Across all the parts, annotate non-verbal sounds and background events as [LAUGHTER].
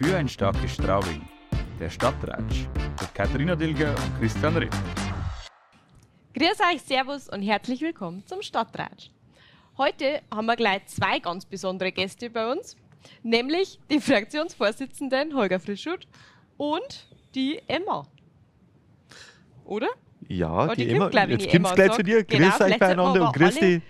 Für ein starkes Straubing. Der Stadtratsch mit Katharina Dilger und Christian Ripp. Grüß euch, Servus und herzlich willkommen zum Stadtratsch. Heute haben wir gleich zwei ganz besondere Gäste bei uns, nämlich die Fraktionsvorsitzenden Holger Frischut und die Emma. Oder? Ja, Oh, die, die Emma, kommt, glaub ich, jetzt kommt Emma gleich zu dir. Genau, grüß euch beieinander und grüß dich.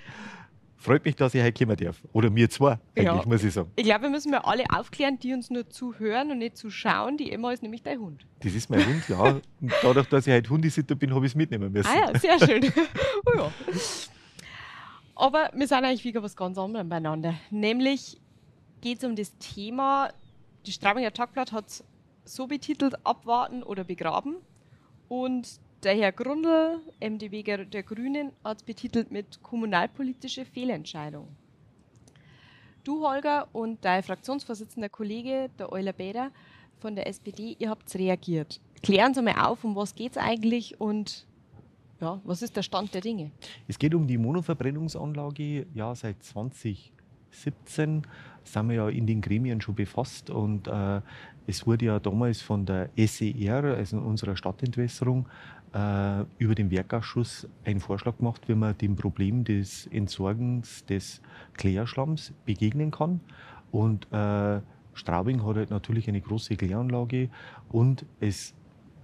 Freut mich, dass ich heute kommen darf. Oder mir eigentlich, Ja. muss ich sagen. Ich glaube, wir müssen mal alle aufklären, die uns nur zuhören und nicht zuschauen. Die Emma ist nämlich dein Hund. Das ist mein Hund, ja. Und dadurch, dass ich heute Hundesitter bin, habe ich es mitnehmen müssen. Ah ja, sehr schön. [LAUGHS] oh ja. Aber wir sind eigentlich wieder was ganz anderes beieinander. Nämlich geht es um das Thema, die Straubinger Tagblatt hat es so betitelt, abwarten oder begraben. Und der Herr Grundl, MdW der Grünen, hat betitelt mit kommunalpolitische Fehlentscheidung. Du, Holger, und dein Fraktionsvorsitzender Kollege, der Euler Bäder von der SPD, ihr habt reagiert. Klären Sie mal auf, um was geht es eigentlich und ja, was ist der Stand der Dinge? Es geht um die Monoverbrennungsanlage. Ja, seit 2017 sind wir ja in den Gremien schon befasst und äh, es wurde ja damals von der SER, also unserer Stadtentwässerung, äh, über den Werkausschuss ein Vorschlag gemacht, wie man dem Problem des Entsorgens des Klärschlamms begegnen kann. Und äh, Straubing hat halt natürlich eine große Kläranlage und es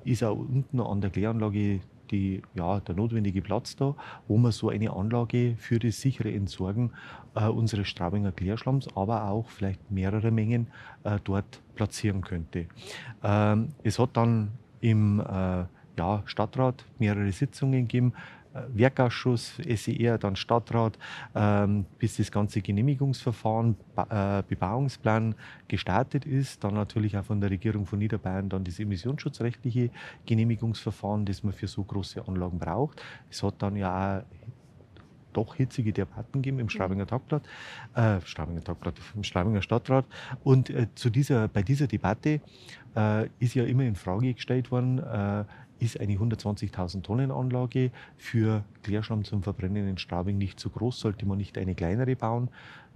ist auch unten an der Kläranlage die, ja, der notwendige Platz da, wo man so eine Anlage für das sichere Entsorgen äh, unseres Straubinger Klärschlamms, aber auch vielleicht mehrere Mengen äh, dort platzieren könnte. Ähm, es hat dann im äh, ja, Stadtrat mehrere Sitzungen gegeben, äh, Werkausschuss, SER, dann Stadtrat, ähm, bis das ganze Genehmigungsverfahren, ba äh, Bebauungsplan gestartet ist. Dann natürlich auch von der Regierung von Niederbayern dann das emissionsschutzrechtliche Genehmigungsverfahren, das man für so große Anlagen braucht. Es hat dann ja auch doch hitzige Debatten gegeben im Straubinger Tagblatt, äh, Straubinger Tagblatt, im Straubinger Stadtrat. Und äh, zu dieser, bei dieser Debatte äh, ist ja immer in Frage gestellt worden, äh, ist eine 120.000 Tonnen Anlage für Klärschlamm zum Verbrennen in Straubing nicht zu groß, sollte man nicht eine kleinere bauen.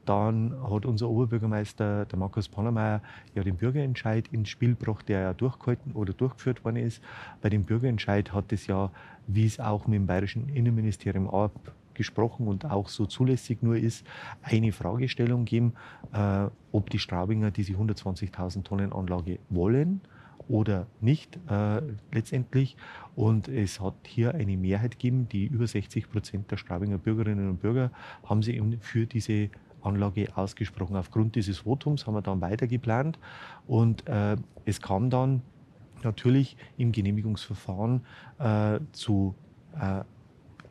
Dann hat unser Oberbürgermeister, der Markus Pannermeier, ja den Bürgerentscheid ins Spiel gebracht, der ja durchgehalten oder durchgeführt worden ist. Bei dem Bürgerentscheid hat es ja, wie es auch mit dem bayerischen Innenministerium abgesprochen und auch so zulässig nur ist, eine Fragestellung geben, äh, ob die Straubinger diese 120.000 Tonnen Anlage wollen oder nicht äh, letztendlich. Und es hat hier eine Mehrheit gegeben, die über 60 Prozent der Straubinger Bürgerinnen und Bürger haben sich eben für diese Anlage ausgesprochen. Aufgrund dieses Votums haben wir dann weiter geplant und äh, es kam dann natürlich im Genehmigungsverfahren äh, zu äh,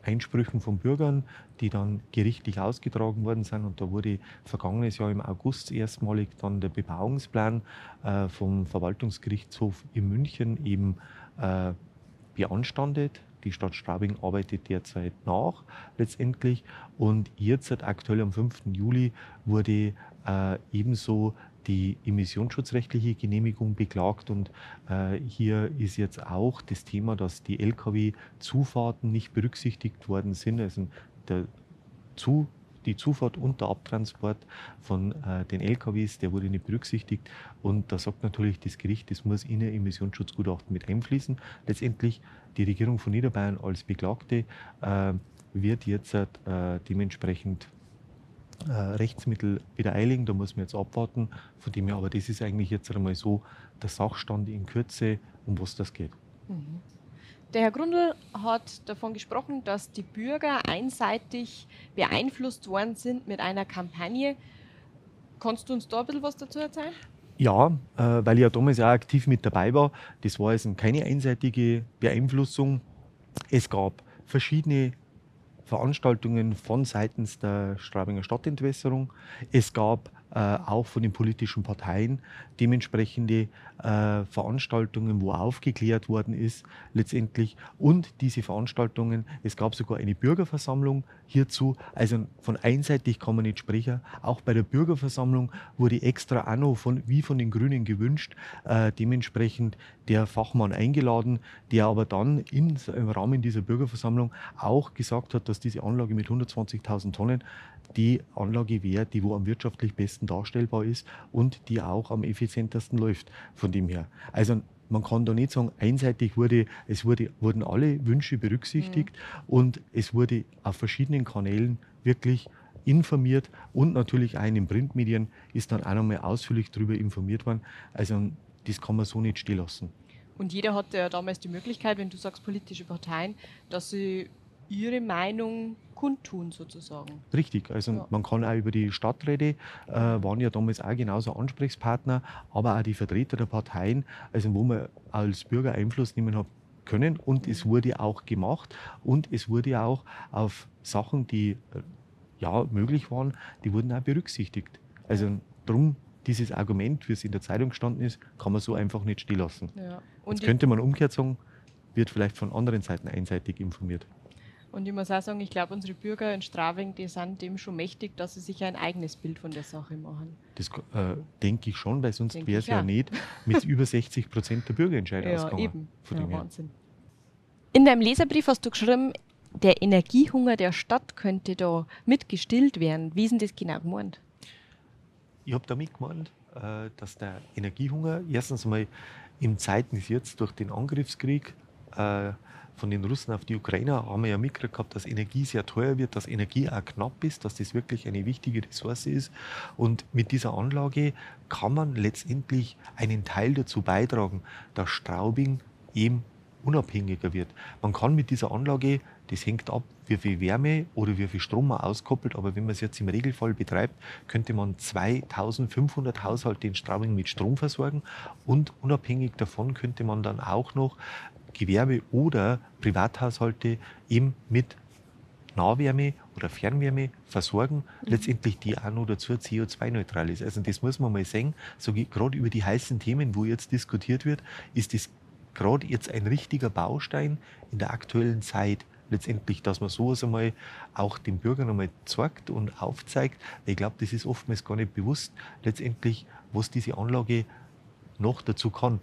Einsprüchen von Bürgern, die dann gerichtlich ausgetragen worden sind. Und da wurde vergangenes Jahr im August erstmalig dann der Bebauungsplan äh, vom Verwaltungsgerichtshof in München eben äh, beanstandet. Die Stadt Straubing arbeitet derzeit nach letztendlich. Und jetzt aktuell am 5. Juli wurde äh, ebenso die emissionsschutzrechtliche Genehmigung beklagt. Und äh, hier ist jetzt auch das Thema, dass die Lkw-Zufahrten nicht berücksichtigt worden sind. Also der Zu, die Zufahrt und der Abtransport von äh, den LKWs, der wurde nicht berücksichtigt. Und da sagt natürlich das Gericht, das muss in ein Emissionsschutzgutachten mit einfließen. Letztendlich die Regierung von Niederbayern als Beklagte äh, wird jetzt äh, dementsprechend äh, Rechtsmittel wieder eiligen. Da muss man jetzt abwarten. Von dem her, aber das ist eigentlich jetzt einmal so der Sachstand in Kürze, um was das geht. Mhm. Der Herr Grundl hat davon gesprochen, dass die Bürger einseitig beeinflusst worden sind mit einer Kampagne. Kannst du uns da ein bisschen was dazu erzählen? Ja, äh, weil ich ja damals auch aktiv mit dabei war. Das war also keine einseitige Beeinflussung. Es gab verschiedene Veranstaltungen von seitens der Straubinger Stadtentwässerung. Es gab äh, auch von den politischen Parteien dementsprechende äh, Veranstaltungen, wo aufgeklärt worden ist letztendlich. Und diese Veranstaltungen, es gab sogar eine Bürgerversammlung hierzu. Also von einseitig kann man nicht sprechen. Auch bei der Bürgerversammlung wurde extra noch von, wie von den Grünen gewünscht, äh, dementsprechend der Fachmann eingeladen, der aber dann in, im Rahmen dieser Bürgerversammlung auch gesagt hat, dass diese Anlage mit 120.000 Tonnen die Anlage wäre, die wo am wirtschaftlich besten darstellbar ist und die auch am effizientesten läuft von dem her. Also man kann da nicht sagen, einseitig wurde, es wurde, wurden alle Wünsche berücksichtigt mhm. und es wurde auf verschiedenen Kanälen wirklich informiert und natürlich auch in den Printmedien ist dann auch nochmal ausführlich darüber informiert worden. Also das kann man so nicht stehen lassen. Und jeder hatte ja damals die Möglichkeit, wenn du sagst politische Parteien, dass sie ihre Meinung kundtun sozusagen. Richtig, also ja. man kann auch über die Stadträte, äh, waren ja damals auch genauso Ansprechpartner, aber auch die Vertreter der Parteien, also wo man als Bürger Einfluss nehmen hat können und mhm. es wurde auch gemacht und es wurde auch auf Sachen, die äh, ja möglich waren, die wurden auch berücksichtigt. Also darum dieses Argument, wie es in der Zeitung gestanden ist, kann man so einfach nicht stehen lassen. Ja. Jetzt könnte man umgekehrt sagen, wird vielleicht von anderen Seiten einseitig informiert. Und ich muss auch sagen, ich glaube, unsere Bürger in Straving, die sind dem schon mächtig, dass sie sich ein eigenes Bild von der Sache machen. Das äh, denke ich schon, weil sonst wäre es ja, nicht mit über 60 Prozent der Bürgerentscheider ja. Eben. Ja, Wahnsinn. In deinem Leserbrief hast du geschrieben, der Energiehunger der Stadt könnte da mitgestillt werden. Wie ist denn das genau gemeint? Ich habe damit gemeint, äh, dass der Energiehunger erstens mal im Zeiten ist jetzt durch den Angriffskrieg äh, von den Russen auf die Ukrainer haben wir ja mitgekriegt dass Energie sehr teuer wird, dass Energie auch knapp ist, dass das wirklich eine wichtige Ressource ist. Und mit dieser Anlage kann man letztendlich einen Teil dazu beitragen, dass Straubing eben unabhängiger wird. Man kann mit dieser Anlage, das hängt ab, wie viel Wärme oder wie viel Strom man auskoppelt, aber wenn man es jetzt im Regelfall betreibt, könnte man 2500 Haushalte in Straubing mit Strom versorgen und unabhängig davon könnte man dann auch noch Gewerbe oder Privathaushalte eben mit Nahwärme oder Fernwärme versorgen, mhm. letztendlich die auch noch dazu CO2-neutral ist. Also das muss man mal sehen, so gerade über die heißen Themen, wo jetzt diskutiert wird, ist das gerade jetzt ein richtiger Baustein in der aktuellen Zeit letztendlich, dass man sowas einmal auch den Bürgern einmal zeigt und aufzeigt. Ich glaube, das ist oftmals gar nicht bewusst, letztendlich, was diese Anlage noch dazu kann.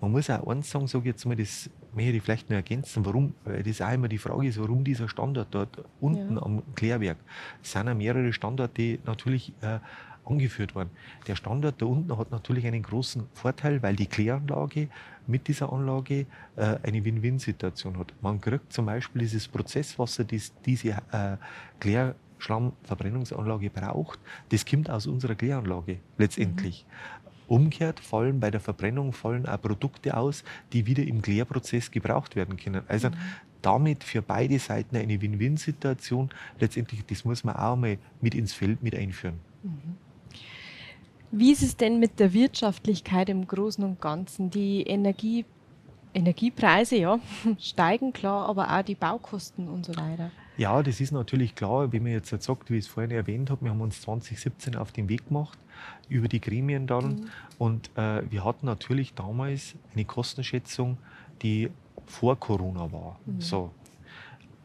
Man muss auch eins sagen, sage jetzt mal, das möchte ich vielleicht noch ergänzen, warum, weil das auch immer die Frage ist, warum dieser Standort dort unten ja. am Klärwerk. Es sind ja mehrere Standorte natürlich äh, angeführt worden. Der Standort da unten hat natürlich einen großen Vorteil, weil die Kläranlage mit dieser Anlage äh, eine Win-Win-Situation hat. Man kriegt zum Beispiel dieses Prozesswasser, das diese äh, Klär Schlammverbrennungsanlage braucht, das kommt aus unserer Kläranlage letztendlich. Mhm. Umgekehrt fallen bei der Verbrennung fallen auch Produkte aus, die wieder im Klärprozess gebraucht werden können. Also mhm. damit für beide Seiten eine Win-Win-Situation. Letztendlich, das muss man auch mal mit ins Feld mit einführen. Mhm. Wie ist es denn mit der Wirtschaftlichkeit im Großen und Ganzen? Die Energie, Energiepreise ja, [LAUGHS] steigen klar, aber auch die Baukosten und so weiter. Ja, das ist natürlich klar, wie man jetzt sagt, wie ich es vorhin erwähnt habe, wir haben uns 2017 auf den Weg gemacht, über die Gremien dann. Mhm. Und äh, wir hatten natürlich damals eine Kostenschätzung, die vor Corona war. Mhm. So.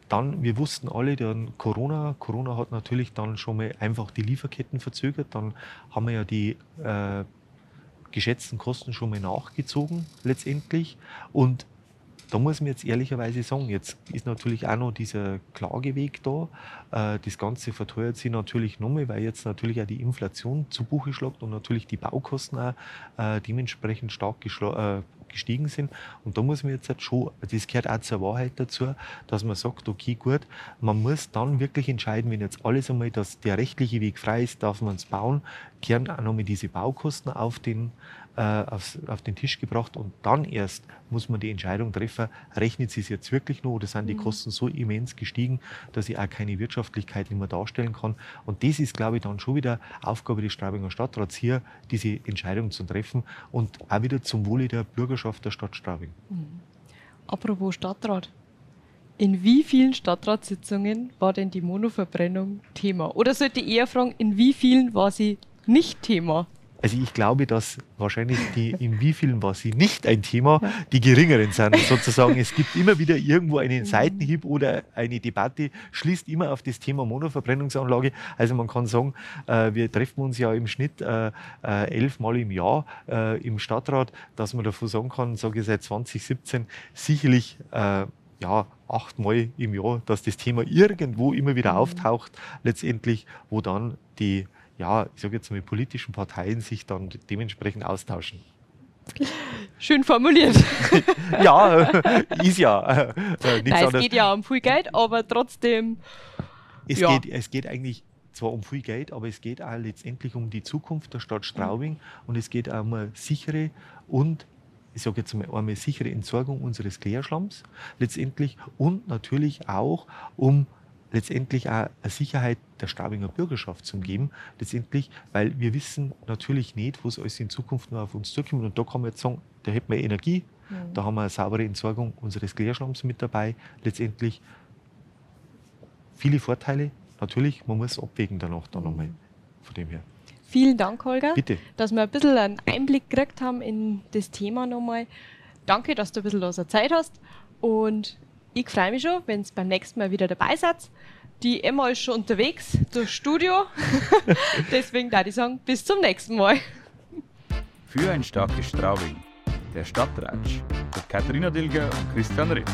Dann, wir wussten alle, dann Corona, Corona hat natürlich dann schon mal einfach die Lieferketten verzögert. Dann haben wir ja die äh, geschätzten Kosten schon mal nachgezogen letztendlich. Und da muss man jetzt ehrlicherweise sagen, jetzt ist natürlich auch noch dieser Klageweg da. Äh, das Ganze verteuert sich natürlich nochmal, weil jetzt natürlich auch die Inflation zu Buche schlägt und natürlich die Baukosten auch äh, dementsprechend stark äh, gestiegen sind. Und da muss man jetzt halt schon, das gehört auch zur Wahrheit dazu, dass man sagt, okay, gut, man muss dann wirklich entscheiden, wenn jetzt alles einmal, dass der rechtliche Weg frei ist, darf man es bauen, kehren auch nochmal diese Baukosten auf den, äh, auf, auf, den Tisch gebracht und dann erst muss man die Entscheidung treffen, rechnet sie es jetzt wirklich nur oder sind die mhm. Kosten so immens gestiegen, dass ich auch keine Wirtschaftlichkeit mehr darstellen kann. Und das ist, glaube ich, dann schon wieder Aufgabe des Straubinger Stadtrats hier, diese Entscheidung zu treffen und auch wieder zum Wohle der Bürgerschaft der Stadt Straubing. Mhm. Apropos Stadtrat. In wie vielen Stadtratssitzungen war denn die Monoverbrennung Thema? Oder sollte ich eher fragen, in wie vielen war sie nicht Thema? Also ich glaube, dass wahrscheinlich die, in wie vielen war sie nicht ein Thema, die geringeren sind. Sozusagen, es gibt immer wieder irgendwo einen mhm. Seitenhieb oder eine Debatte, schließt immer auf das Thema Monoverbrennungsanlage. Also man kann sagen, äh, wir treffen uns ja im Schnitt äh, äh, elfmal im Jahr im Stadtrat, dass man davon sagen kann, sage ich seit 2017, sicherlich ja, achtmal im Jahr, dass das Thema irgendwo immer wieder mhm. auftaucht, letztendlich, wo dann die ja, ich sage jetzt mal, politischen Parteien sich dann dementsprechend austauschen. Schön formuliert. [LAUGHS] ja, ist ja. Äh, Nein, es geht ja um viel Geld, aber trotzdem. Es, ja. geht, es geht eigentlich zwar um viel Geld, aber es geht auch letztendlich um die Zukunft der Stadt Straubing mhm. und es geht auch um eine sichere und ich sage jetzt mal eine sichere Entsorgung unseres Klärschlamms letztendlich und natürlich auch um letztendlich auch eine Sicherheit der Staubinger Bürgerschaft zu geben, letztendlich, weil wir wissen natürlich nicht, was alles in Zukunft noch auf uns zukommt. Und da kann man jetzt sagen, da hätten wir Energie, mhm. da haben wir eine saubere Entsorgung unseres Klärschlamms mit dabei. Letztendlich viele Vorteile. Natürlich, man muss abwägen danach dann mhm. nochmal von dem her. Vielen Dank, Holger, Bitte. dass wir ein bisschen einen Einblick gekriegt haben in das Thema nochmal. Danke, dass du ein bisschen aus der Zeit hast und ich freue mich schon, wenn es beim nächsten Mal wieder dabei seid. Die Emma ist schon unterwegs durchs Studio. [LAUGHS] Deswegen da ich sagen, bis zum nächsten Mal. Für ein starkes Straubing, der Stadtratsch mit Katharina Dilger und Christian Ritt.